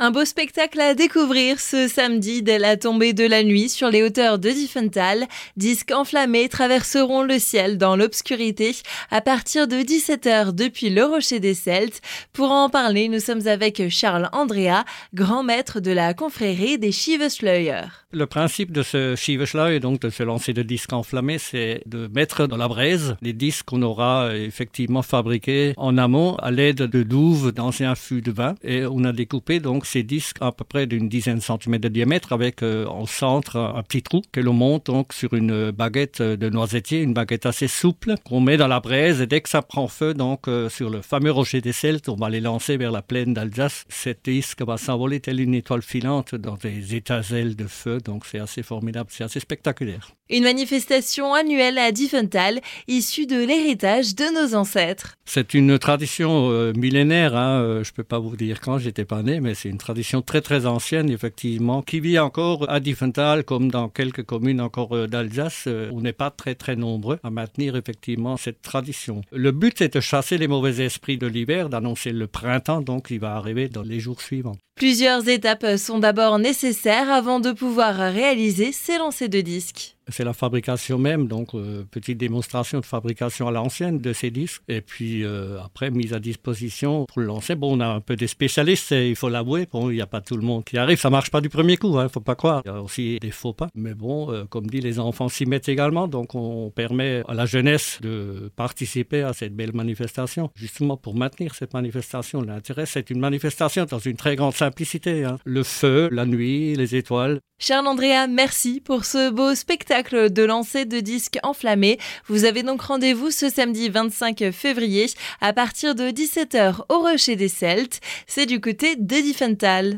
Un beau spectacle à découvrir ce samedi dès la tombée de la nuit sur les hauteurs de Diffenthal. Disques enflammés traverseront le ciel dans l'obscurité à partir de 17h depuis le Rocher des Celtes. Pour en parler, nous sommes avec Charles Andrea, grand maître de la confrérie des Schievesleuer. Le principe de ce Schievesleuer, donc de ce lancer de disques enflammés, c'est de mettre dans la braise les disques qu'on aura effectivement fabriqués en amont à l'aide de douves d'anciens fûts de vin et on a découpé donc ces disques à peu près d'une dizaine de centimètres de diamètre avec euh, en centre un petit trou que l'on monte donc sur une baguette de noisettier, une baguette assez souple qu'on met dans la braise et dès que ça prend feu donc euh, sur le fameux rocher des Celtes, on va les lancer vers la plaine d'Alsace. Cet disque va s'envoler telle une étoile filante dans des étincelles de feu, donc c'est assez formidable, c'est assez spectaculaire. Une manifestation annuelle à Diffenthal, issue de l'héritage de nos ancêtres. C'est une tradition euh, millénaire, hein, je peux pas vous dire quand j'étais pas né, mais c'est une tradition très très ancienne, effectivement, qui vit encore à Diffenthal, comme dans quelques communes encore euh, d'Alsace. Euh, on n'est pas très très nombreux à maintenir effectivement cette tradition. Le but c'est de chasser les mauvais esprits de l'hiver, d'annoncer le printemps, donc il va arriver dans les jours suivants. Plusieurs étapes sont d'abord nécessaires avant de pouvoir réaliser ces lancers de disques c'est la fabrication même, donc euh, petite démonstration de fabrication à l'ancienne de ces disques, et puis euh, après mise à disposition pour le lancer. Bon, on a un peu des spécialistes, il faut l'avouer. Bon, il n'y a pas tout le monde qui arrive, ça marche pas du premier coup, il hein, faut pas croire. Il y a aussi des faux pas, mais bon, euh, comme dit, les enfants s'y mettent également, donc on permet à la jeunesse de participer à cette belle manifestation, justement pour maintenir cette manifestation. L'intérêt, c'est une manifestation dans une très grande simplicité. Hein. Le feu, la nuit, les étoiles. Charles Andrea, merci pour ce beau spectacle de lancer de disques enflammés. Vous avez donc rendez-vous ce samedi 25 février à partir de 17h au Rocher des Celtes. C'est du côté de Diffenthal.